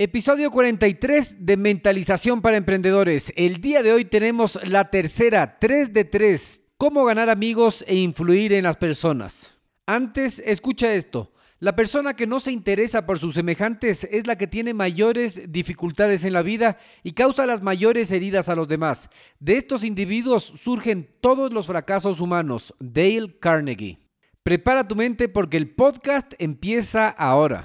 Episodio 43 de Mentalización para Emprendedores. El día de hoy tenemos la tercera, 3 de 3, cómo ganar amigos e influir en las personas. Antes, escucha esto. La persona que no se interesa por sus semejantes es la que tiene mayores dificultades en la vida y causa las mayores heridas a los demás. De estos individuos surgen todos los fracasos humanos. Dale Carnegie. Prepara tu mente porque el podcast empieza ahora.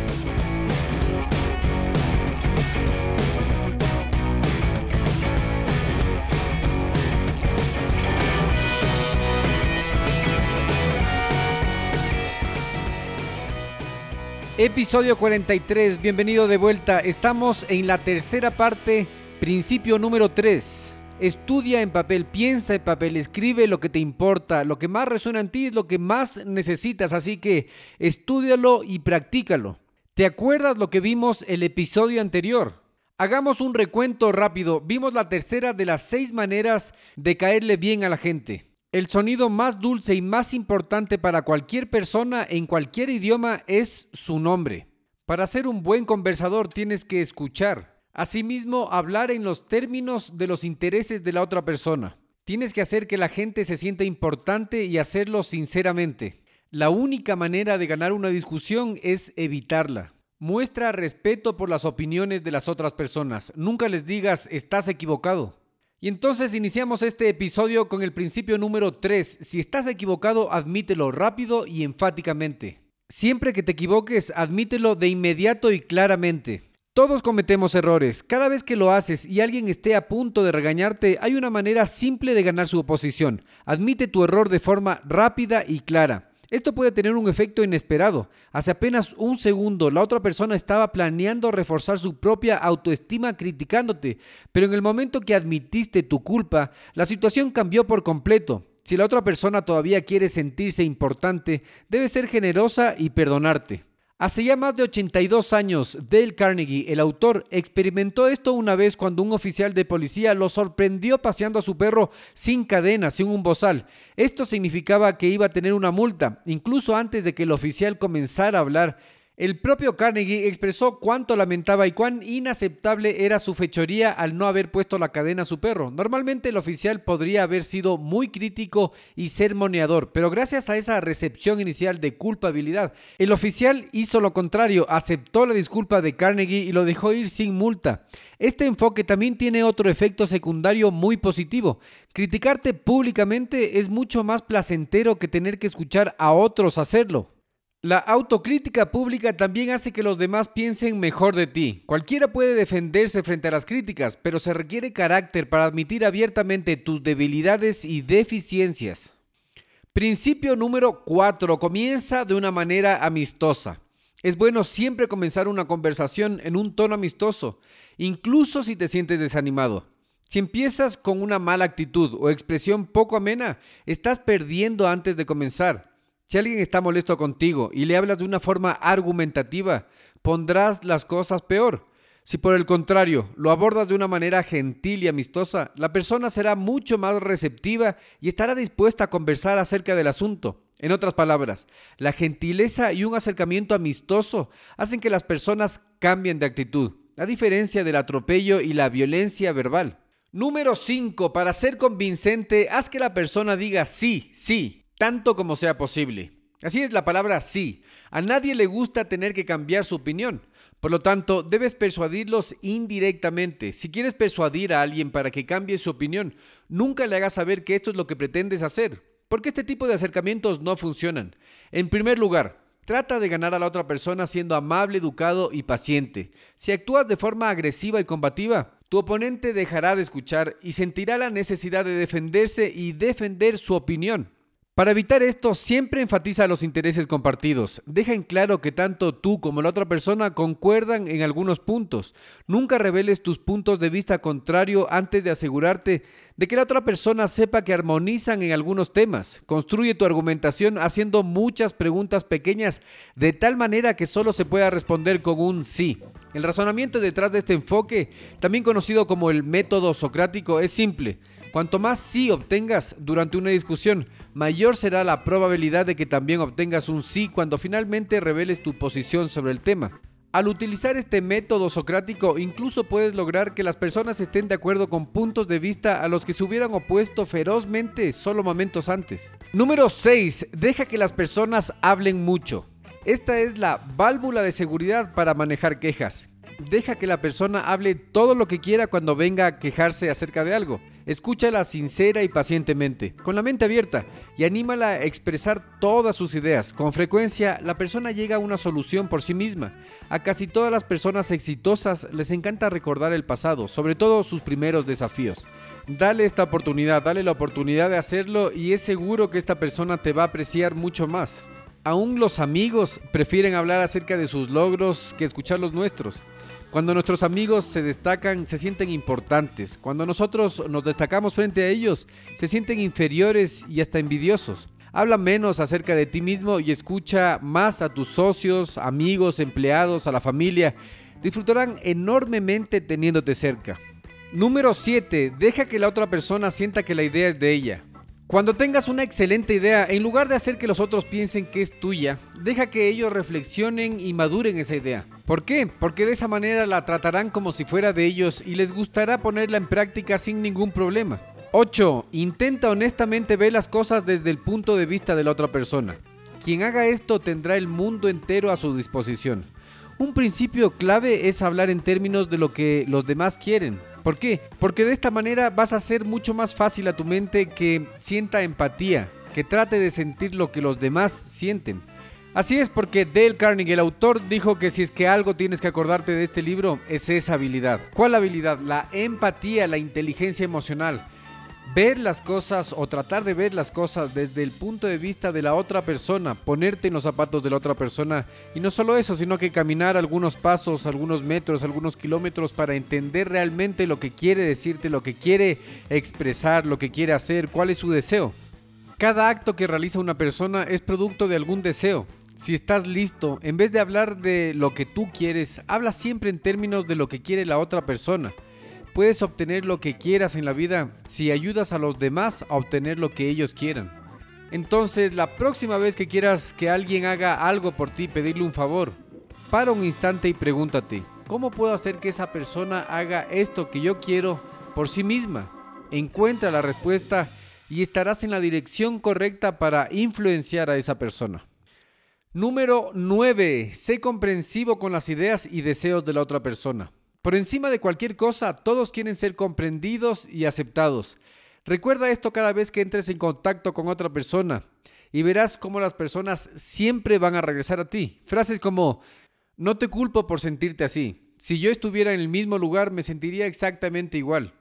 Episodio 43, bienvenido de vuelta. Estamos en la tercera parte, principio número 3. Estudia en papel, piensa en papel, escribe lo que te importa, lo que más resuena en ti es lo que más necesitas, así que estudialo y practícalo. ¿Te acuerdas lo que vimos el episodio anterior? Hagamos un recuento rápido. Vimos la tercera de las seis maneras de caerle bien a la gente. El sonido más dulce y más importante para cualquier persona en cualquier idioma es su nombre. Para ser un buen conversador tienes que escuchar. Asimismo, hablar en los términos de los intereses de la otra persona. Tienes que hacer que la gente se sienta importante y hacerlo sinceramente. La única manera de ganar una discusión es evitarla. Muestra respeto por las opiniones de las otras personas. Nunca les digas estás equivocado. Y entonces iniciamos este episodio con el principio número 3. Si estás equivocado, admítelo rápido y enfáticamente. Siempre que te equivoques, admítelo de inmediato y claramente. Todos cometemos errores. Cada vez que lo haces y alguien esté a punto de regañarte, hay una manera simple de ganar su oposición. Admite tu error de forma rápida y clara. Esto puede tener un efecto inesperado. Hace apenas un segundo la otra persona estaba planeando reforzar su propia autoestima criticándote, pero en el momento que admitiste tu culpa, la situación cambió por completo. Si la otra persona todavía quiere sentirse importante, debe ser generosa y perdonarte. Hace ya más de 82 años, Dale Carnegie, el autor, experimentó esto una vez cuando un oficial de policía lo sorprendió paseando a su perro sin cadena, sin un bozal. Esto significaba que iba a tener una multa, incluso antes de que el oficial comenzara a hablar. El propio Carnegie expresó cuánto lamentaba y cuán inaceptable era su fechoría al no haber puesto la cadena a su perro. Normalmente el oficial podría haber sido muy crítico y sermoneador, pero gracias a esa recepción inicial de culpabilidad, el oficial hizo lo contrario, aceptó la disculpa de Carnegie y lo dejó ir sin multa. Este enfoque también tiene otro efecto secundario muy positivo. Criticarte públicamente es mucho más placentero que tener que escuchar a otros hacerlo. La autocrítica pública también hace que los demás piensen mejor de ti. Cualquiera puede defenderse frente a las críticas, pero se requiere carácter para admitir abiertamente tus debilidades y deficiencias. Principio número 4. Comienza de una manera amistosa. Es bueno siempre comenzar una conversación en un tono amistoso, incluso si te sientes desanimado. Si empiezas con una mala actitud o expresión poco amena, estás perdiendo antes de comenzar. Si alguien está molesto contigo y le hablas de una forma argumentativa, pondrás las cosas peor. Si por el contrario lo abordas de una manera gentil y amistosa, la persona será mucho más receptiva y estará dispuesta a conversar acerca del asunto. En otras palabras, la gentileza y un acercamiento amistoso hacen que las personas cambien de actitud, a diferencia del atropello y la violencia verbal. Número 5. Para ser convincente, haz que la persona diga sí, sí, tanto como sea posible. Así es la palabra sí. A nadie le gusta tener que cambiar su opinión. Por lo tanto, debes persuadirlos indirectamente. Si quieres persuadir a alguien para que cambie su opinión, nunca le hagas saber que esto es lo que pretendes hacer, porque este tipo de acercamientos no funcionan. En primer lugar, Trata de ganar a la otra persona siendo amable, educado y paciente. Si actúas de forma agresiva y combativa, tu oponente dejará de escuchar y sentirá la necesidad de defenderse y defender su opinión. Para evitar esto, siempre enfatiza los intereses compartidos. Deja en claro que tanto tú como la otra persona concuerdan en algunos puntos. Nunca reveles tus puntos de vista contrario antes de asegurarte de que la otra persona sepa que armonizan en algunos temas. Construye tu argumentación haciendo muchas preguntas pequeñas de tal manera que solo se pueda responder con un sí. El razonamiento detrás de este enfoque, también conocido como el método socrático, es simple. Cuanto más sí obtengas durante una discusión, mayor será la probabilidad de que también obtengas un sí cuando finalmente reveles tu posición sobre el tema. Al utilizar este método socrático, incluso puedes lograr que las personas estén de acuerdo con puntos de vista a los que se hubieran opuesto ferozmente solo momentos antes. Número 6. Deja que las personas hablen mucho. Esta es la válvula de seguridad para manejar quejas. Deja que la persona hable todo lo que quiera cuando venga a quejarse acerca de algo. Escúchala sincera y pacientemente, con la mente abierta, y anímala a expresar todas sus ideas. Con frecuencia, la persona llega a una solución por sí misma. A casi todas las personas exitosas les encanta recordar el pasado, sobre todo sus primeros desafíos. Dale esta oportunidad, dale la oportunidad de hacerlo y es seguro que esta persona te va a apreciar mucho más. Aún los amigos prefieren hablar acerca de sus logros que escuchar los nuestros. Cuando nuestros amigos se destacan, se sienten importantes. Cuando nosotros nos destacamos frente a ellos, se sienten inferiores y hasta envidiosos. Habla menos acerca de ti mismo y escucha más a tus socios, amigos, empleados, a la familia. Disfrutarán enormemente teniéndote cerca. Número 7. Deja que la otra persona sienta que la idea es de ella. Cuando tengas una excelente idea, en lugar de hacer que los otros piensen que es tuya, deja que ellos reflexionen y maduren esa idea. ¿Por qué? Porque de esa manera la tratarán como si fuera de ellos y les gustará ponerla en práctica sin ningún problema. 8. Intenta honestamente ver las cosas desde el punto de vista de la otra persona. Quien haga esto tendrá el mundo entero a su disposición. Un principio clave es hablar en términos de lo que los demás quieren, ¿Por qué? Porque de esta manera vas a hacer mucho más fácil a tu mente que sienta empatía, que trate de sentir lo que los demás sienten. Así es porque Dale Carnegie, el autor, dijo que si es que algo tienes que acordarte de este libro, es esa habilidad. ¿Cuál habilidad? La empatía, la inteligencia emocional ver las cosas o tratar de ver las cosas desde el punto de vista de la otra persona, ponerte en los zapatos de la otra persona y no solo eso, sino que caminar algunos pasos, algunos metros, algunos kilómetros para entender realmente lo que quiere decirte, lo que quiere expresar, lo que quiere hacer, cuál es su deseo. Cada acto que realiza una persona es producto de algún deseo. Si estás listo, en vez de hablar de lo que tú quieres, habla siempre en términos de lo que quiere la otra persona. Puedes obtener lo que quieras en la vida si ayudas a los demás a obtener lo que ellos quieran. Entonces, la próxima vez que quieras que alguien haga algo por ti, pedirle un favor, para un instante y pregúntate, ¿cómo puedo hacer que esa persona haga esto que yo quiero por sí misma? Encuentra la respuesta y estarás en la dirección correcta para influenciar a esa persona. Número 9. Sé comprensivo con las ideas y deseos de la otra persona. Por encima de cualquier cosa, todos quieren ser comprendidos y aceptados. Recuerda esto cada vez que entres en contacto con otra persona y verás cómo las personas siempre van a regresar a ti. Frases como, no te culpo por sentirte así. Si yo estuviera en el mismo lugar me sentiría exactamente igual.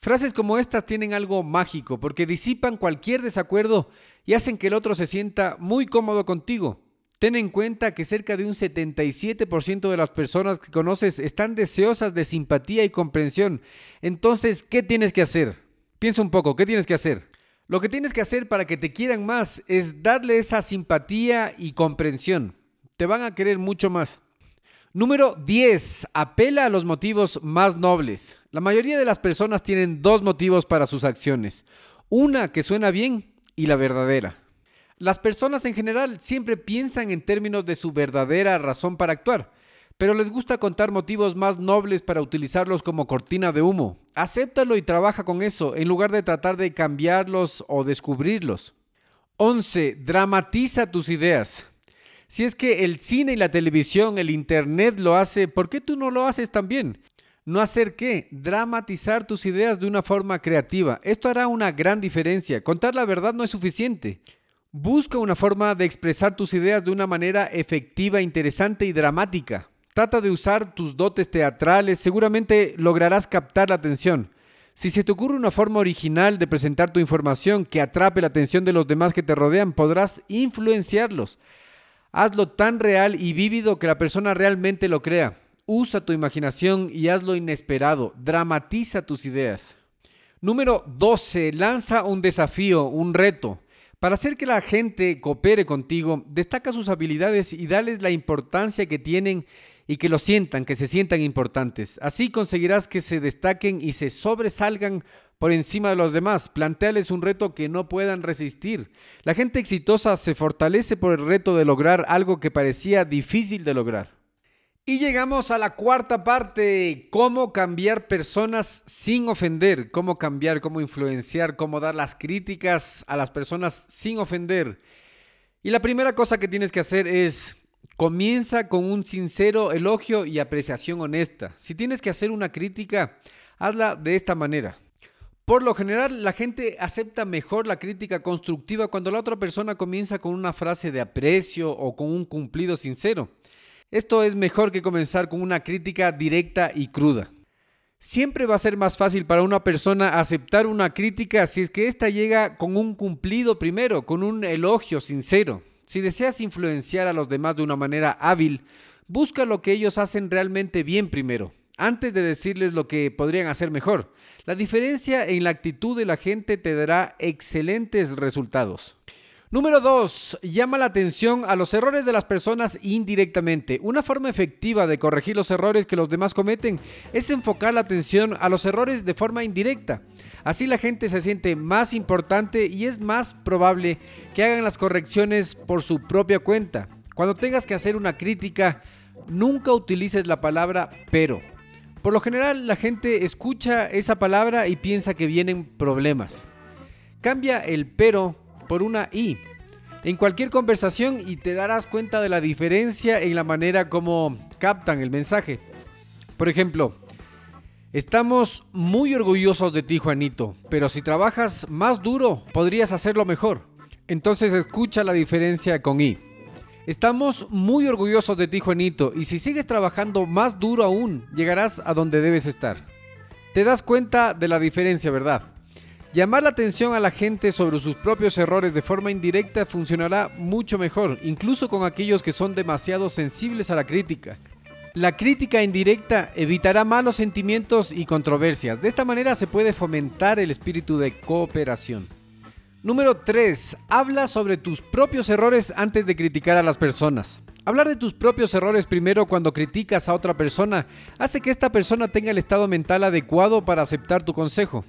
Frases como estas tienen algo mágico porque disipan cualquier desacuerdo y hacen que el otro se sienta muy cómodo contigo. Ten en cuenta que cerca de un 77% de las personas que conoces están deseosas de simpatía y comprensión. Entonces, ¿qué tienes que hacer? Piensa un poco, ¿qué tienes que hacer? Lo que tienes que hacer para que te quieran más es darle esa simpatía y comprensión. Te van a querer mucho más. Número 10. Apela a los motivos más nobles. La mayoría de las personas tienen dos motivos para sus acciones. Una que suena bien y la verdadera. Las personas en general siempre piensan en términos de su verdadera razón para actuar, pero les gusta contar motivos más nobles para utilizarlos como cortina de humo. Acéptalo y trabaja con eso, en lugar de tratar de cambiarlos o descubrirlos. 11. Dramatiza tus ideas. Si es que el cine y la televisión, el internet lo hace, ¿por qué tú no lo haces también? No hacer qué? Dramatizar tus ideas de una forma creativa. Esto hará una gran diferencia. Contar la verdad no es suficiente. Busca una forma de expresar tus ideas de una manera efectiva, interesante y dramática. Trata de usar tus dotes teatrales, seguramente lograrás captar la atención. Si se te ocurre una forma original de presentar tu información que atrape la atención de los demás que te rodean, podrás influenciarlos. Hazlo tan real y vívido que la persona realmente lo crea. Usa tu imaginación y hazlo inesperado. Dramatiza tus ideas. Número 12. Lanza un desafío, un reto. Para hacer que la gente coopere contigo, destaca sus habilidades y dales la importancia que tienen y que lo sientan, que se sientan importantes. Así conseguirás que se destaquen y se sobresalgan por encima de los demás. Planteales un reto que no puedan resistir. La gente exitosa se fortalece por el reto de lograr algo que parecía difícil de lograr. Y llegamos a la cuarta parte, cómo cambiar personas sin ofender, cómo cambiar, cómo influenciar, cómo dar las críticas a las personas sin ofender. Y la primera cosa que tienes que hacer es comienza con un sincero elogio y apreciación honesta. Si tienes que hacer una crítica, hazla de esta manera. Por lo general, la gente acepta mejor la crítica constructiva cuando la otra persona comienza con una frase de aprecio o con un cumplido sincero. Esto es mejor que comenzar con una crítica directa y cruda. Siempre va a ser más fácil para una persona aceptar una crítica si es que ésta llega con un cumplido primero, con un elogio sincero. Si deseas influenciar a los demás de una manera hábil, busca lo que ellos hacen realmente bien primero antes de decirles lo que podrían hacer mejor. La diferencia en la actitud de la gente te dará excelentes resultados. Número 2. Llama la atención a los errores de las personas indirectamente. Una forma efectiva de corregir los errores que los demás cometen es enfocar la atención a los errores de forma indirecta. Así la gente se siente más importante y es más probable que hagan las correcciones por su propia cuenta. Cuando tengas que hacer una crítica, nunca utilices la palabra pero por lo general la gente escucha esa palabra y piensa que vienen problemas. Cambia el pero una i en cualquier conversación y te darás cuenta de la diferencia en la manera como captan el mensaje. Por ejemplo, estamos muy orgullosos de ti Juanito, pero si trabajas más duro podrías hacerlo mejor. Entonces escucha la diferencia con i. Estamos muy orgullosos de ti, Juanito, y si sigues trabajando más duro aún, llegarás a donde debes estar. Te das cuenta de la diferencia, ¿verdad? Llamar la atención a la gente sobre sus propios errores de forma indirecta funcionará mucho mejor, incluso con aquellos que son demasiado sensibles a la crítica. La crítica indirecta evitará malos sentimientos y controversias. De esta manera se puede fomentar el espíritu de cooperación. Número 3. Habla sobre tus propios errores antes de criticar a las personas. Hablar de tus propios errores primero cuando criticas a otra persona hace que esta persona tenga el estado mental adecuado para aceptar tu consejo.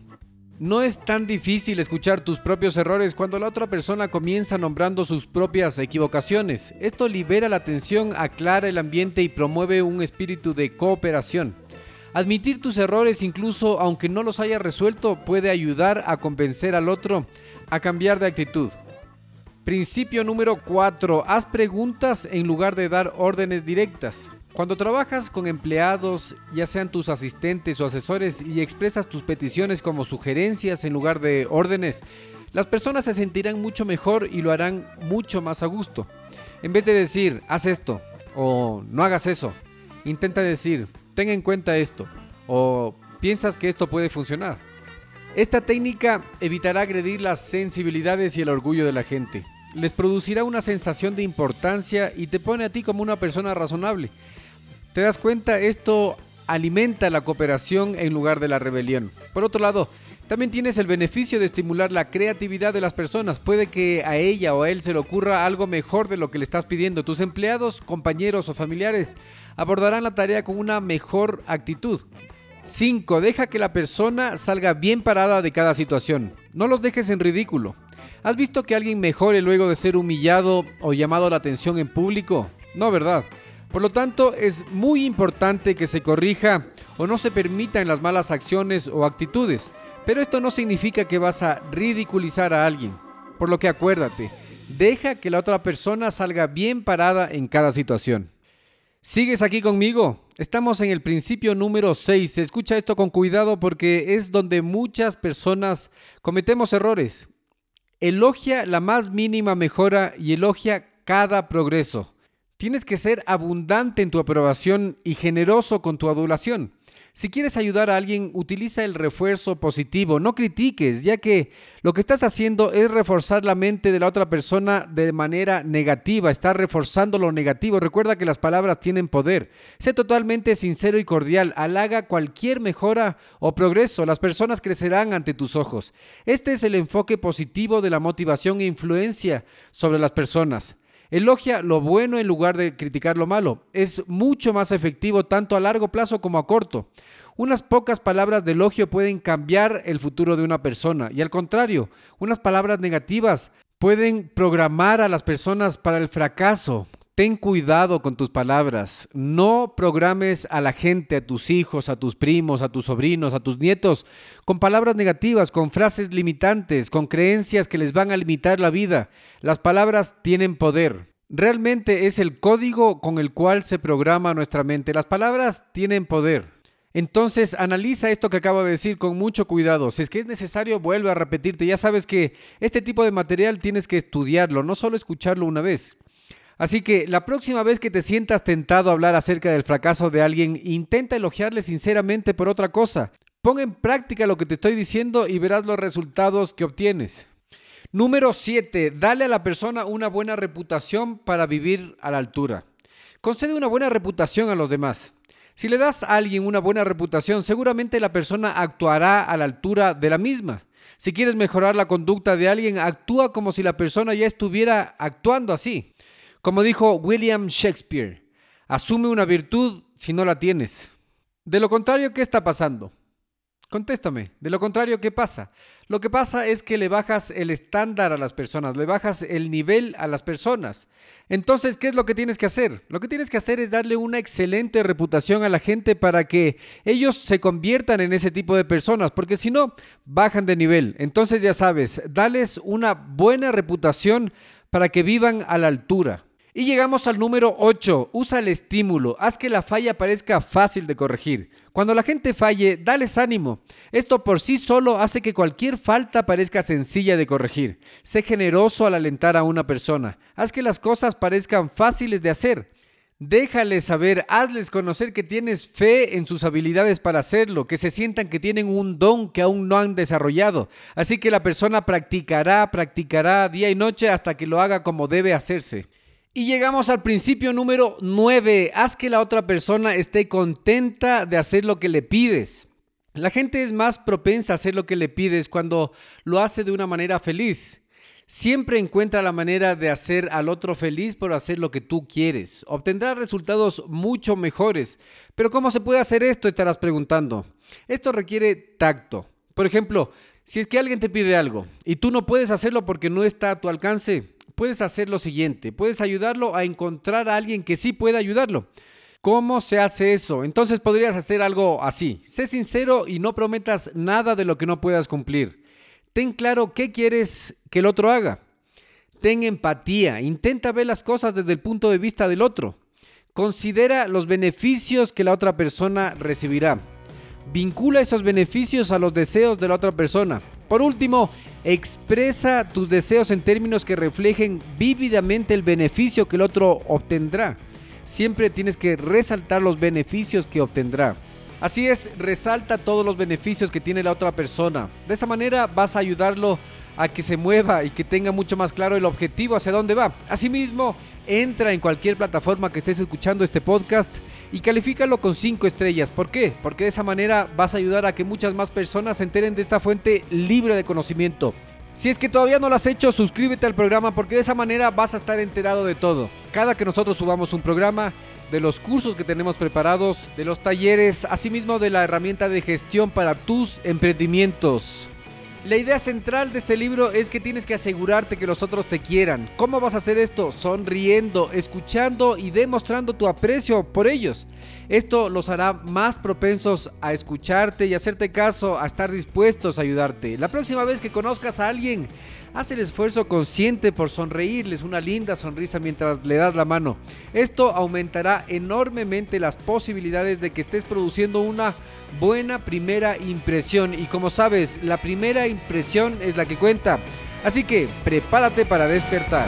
No es tan difícil escuchar tus propios errores cuando la otra persona comienza nombrando sus propias equivocaciones. Esto libera la tensión, aclara el ambiente y promueve un espíritu de cooperación. Admitir tus errores incluso aunque no los hayas resuelto puede ayudar a convencer al otro a cambiar de actitud. Principio número 4. Haz preguntas en lugar de dar órdenes directas. Cuando trabajas con empleados, ya sean tus asistentes o asesores, y expresas tus peticiones como sugerencias en lugar de órdenes, las personas se sentirán mucho mejor y lo harán mucho más a gusto. En vez de decir, haz esto o no hagas eso, intenta decir, ten en cuenta esto o piensas que esto puede funcionar. Esta técnica evitará agredir las sensibilidades y el orgullo de la gente. Les producirá una sensación de importancia y te pone a ti como una persona razonable. ¿Te das cuenta? Esto alimenta la cooperación en lugar de la rebelión. Por otro lado, también tienes el beneficio de estimular la creatividad de las personas. Puede que a ella o a él se le ocurra algo mejor de lo que le estás pidiendo. Tus empleados, compañeros o familiares abordarán la tarea con una mejor actitud. 5. Deja que la persona salga bien parada de cada situación. No los dejes en ridículo. ¿Has visto que alguien mejore luego de ser humillado o llamado la atención en público? No, ¿verdad? Por lo tanto, es muy importante que se corrija o no se permitan las malas acciones o actitudes. Pero esto no significa que vas a ridiculizar a alguien. Por lo que acuérdate, deja que la otra persona salga bien parada en cada situación. ¿Sigues aquí conmigo? Estamos en el principio número 6. Escucha esto con cuidado porque es donde muchas personas cometemos errores. Elogia la más mínima mejora y elogia cada progreso. Tienes que ser abundante en tu aprobación y generoso con tu adulación. Si quieres ayudar a alguien, utiliza el refuerzo positivo, no critiques, ya que lo que estás haciendo es reforzar la mente de la otra persona de manera negativa, estás reforzando lo negativo. Recuerda que las palabras tienen poder. Sé totalmente sincero y cordial, halaga cualquier mejora o progreso, las personas crecerán ante tus ojos. Este es el enfoque positivo de la motivación e influencia sobre las personas. Elogia lo bueno en lugar de criticar lo malo. Es mucho más efectivo tanto a largo plazo como a corto. Unas pocas palabras de elogio pueden cambiar el futuro de una persona y al contrario, unas palabras negativas pueden programar a las personas para el fracaso. Ten cuidado con tus palabras. No programes a la gente, a tus hijos, a tus primos, a tus sobrinos, a tus nietos, con palabras negativas, con frases limitantes, con creencias que les van a limitar la vida. Las palabras tienen poder. Realmente es el código con el cual se programa nuestra mente. Las palabras tienen poder. Entonces, analiza esto que acabo de decir con mucho cuidado. Si es que es necesario, vuelve a repetirte. Ya sabes que este tipo de material tienes que estudiarlo, no solo escucharlo una vez. Así que la próxima vez que te sientas tentado a hablar acerca del fracaso de alguien, intenta elogiarle sinceramente por otra cosa. Pon en práctica lo que te estoy diciendo y verás los resultados que obtienes. Número 7. Dale a la persona una buena reputación para vivir a la altura. Concede una buena reputación a los demás. Si le das a alguien una buena reputación, seguramente la persona actuará a la altura de la misma. Si quieres mejorar la conducta de alguien, actúa como si la persona ya estuviera actuando así. Como dijo William Shakespeare, asume una virtud si no la tienes. De lo contrario, ¿qué está pasando? Contéstame, de lo contrario, ¿qué pasa? Lo que pasa es que le bajas el estándar a las personas, le bajas el nivel a las personas. Entonces, ¿qué es lo que tienes que hacer? Lo que tienes que hacer es darle una excelente reputación a la gente para que ellos se conviertan en ese tipo de personas, porque si no, bajan de nivel. Entonces, ya sabes, dales una buena reputación para que vivan a la altura. Y llegamos al número 8. Usa el estímulo. Haz que la falla parezca fácil de corregir. Cuando la gente falle, dales ánimo. Esto por sí solo hace que cualquier falta parezca sencilla de corregir. Sé generoso al alentar a una persona. Haz que las cosas parezcan fáciles de hacer. Déjales saber, hazles conocer que tienes fe en sus habilidades para hacerlo, que se sientan que tienen un don que aún no han desarrollado. Así que la persona practicará, practicará día y noche hasta que lo haga como debe hacerse. Y llegamos al principio número 9. Haz que la otra persona esté contenta de hacer lo que le pides. La gente es más propensa a hacer lo que le pides cuando lo hace de una manera feliz. Siempre encuentra la manera de hacer al otro feliz por hacer lo que tú quieres. Obtendrá resultados mucho mejores. Pero ¿cómo se puede hacer esto? Estarás preguntando. Esto requiere tacto. Por ejemplo, si es que alguien te pide algo y tú no puedes hacerlo porque no está a tu alcance, puedes hacer lo siguiente, puedes ayudarlo a encontrar a alguien que sí pueda ayudarlo. ¿Cómo se hace eso? Entonces podrías hacer algo así. Sé sincero y no prometas nada de lo que no puedas cumplir. Ten claro qué quieres que el otro haga. Ten empatía. Intenta ver las cosas desde el punto de vista del otro. Considera los beneficios que la otra persona recibirá. Vincula esos beneficios a los deseos de la otra persona. Por último, expresa tus deseos en términos que reflejen vívidamente el beneficio que el otro obtendrá. Siempre tienes que resaltar los beneficios que obtendrá. Así es, resalta todos los beneficios que tiene la otra persona. De esa manera vas a ayudarlo a que se mueva y que tenga mucho más claro el objetivo hacia dónde va. Asimismo, entra en cualquier plataforma que estés escuchando este podcast y califícalo con 5 estrellas. ¿Por qué? Porque de esa manera vas a ayudar a que muchas más personas se enteren de esta fuente libre de conocimiento. Si es que todavía no lo has hecho, suscríbete al programa porque de esa manera vas a estar enterado de todo. Cada que nosotros subamos un programa, de los cursos que tenemos preparados, de los talleres, asimismo de la herramienta de gestión para tus emprendimientos. La idea central de este libro es que tienes que asegurarte que los otros te quieran. ¿Cómo vas a hacer esto? Sonriendo, escuchando y demostrando tu aprecio por ellos. Esto los hará más propensos a escucharte y hacerte caso, a estar dispuestos a ayudarte. La próxima vez que conozcas a alguien, Haz el esfuerzo consciente por sonreírles una linda sonrisa mientras le das la mano. Esto aumentará enormemente las posibilidades de que estés produciendo una buena primera impresión. Y como sabes, la primera impresión es la que cuenta. Así que prepárate para despertar.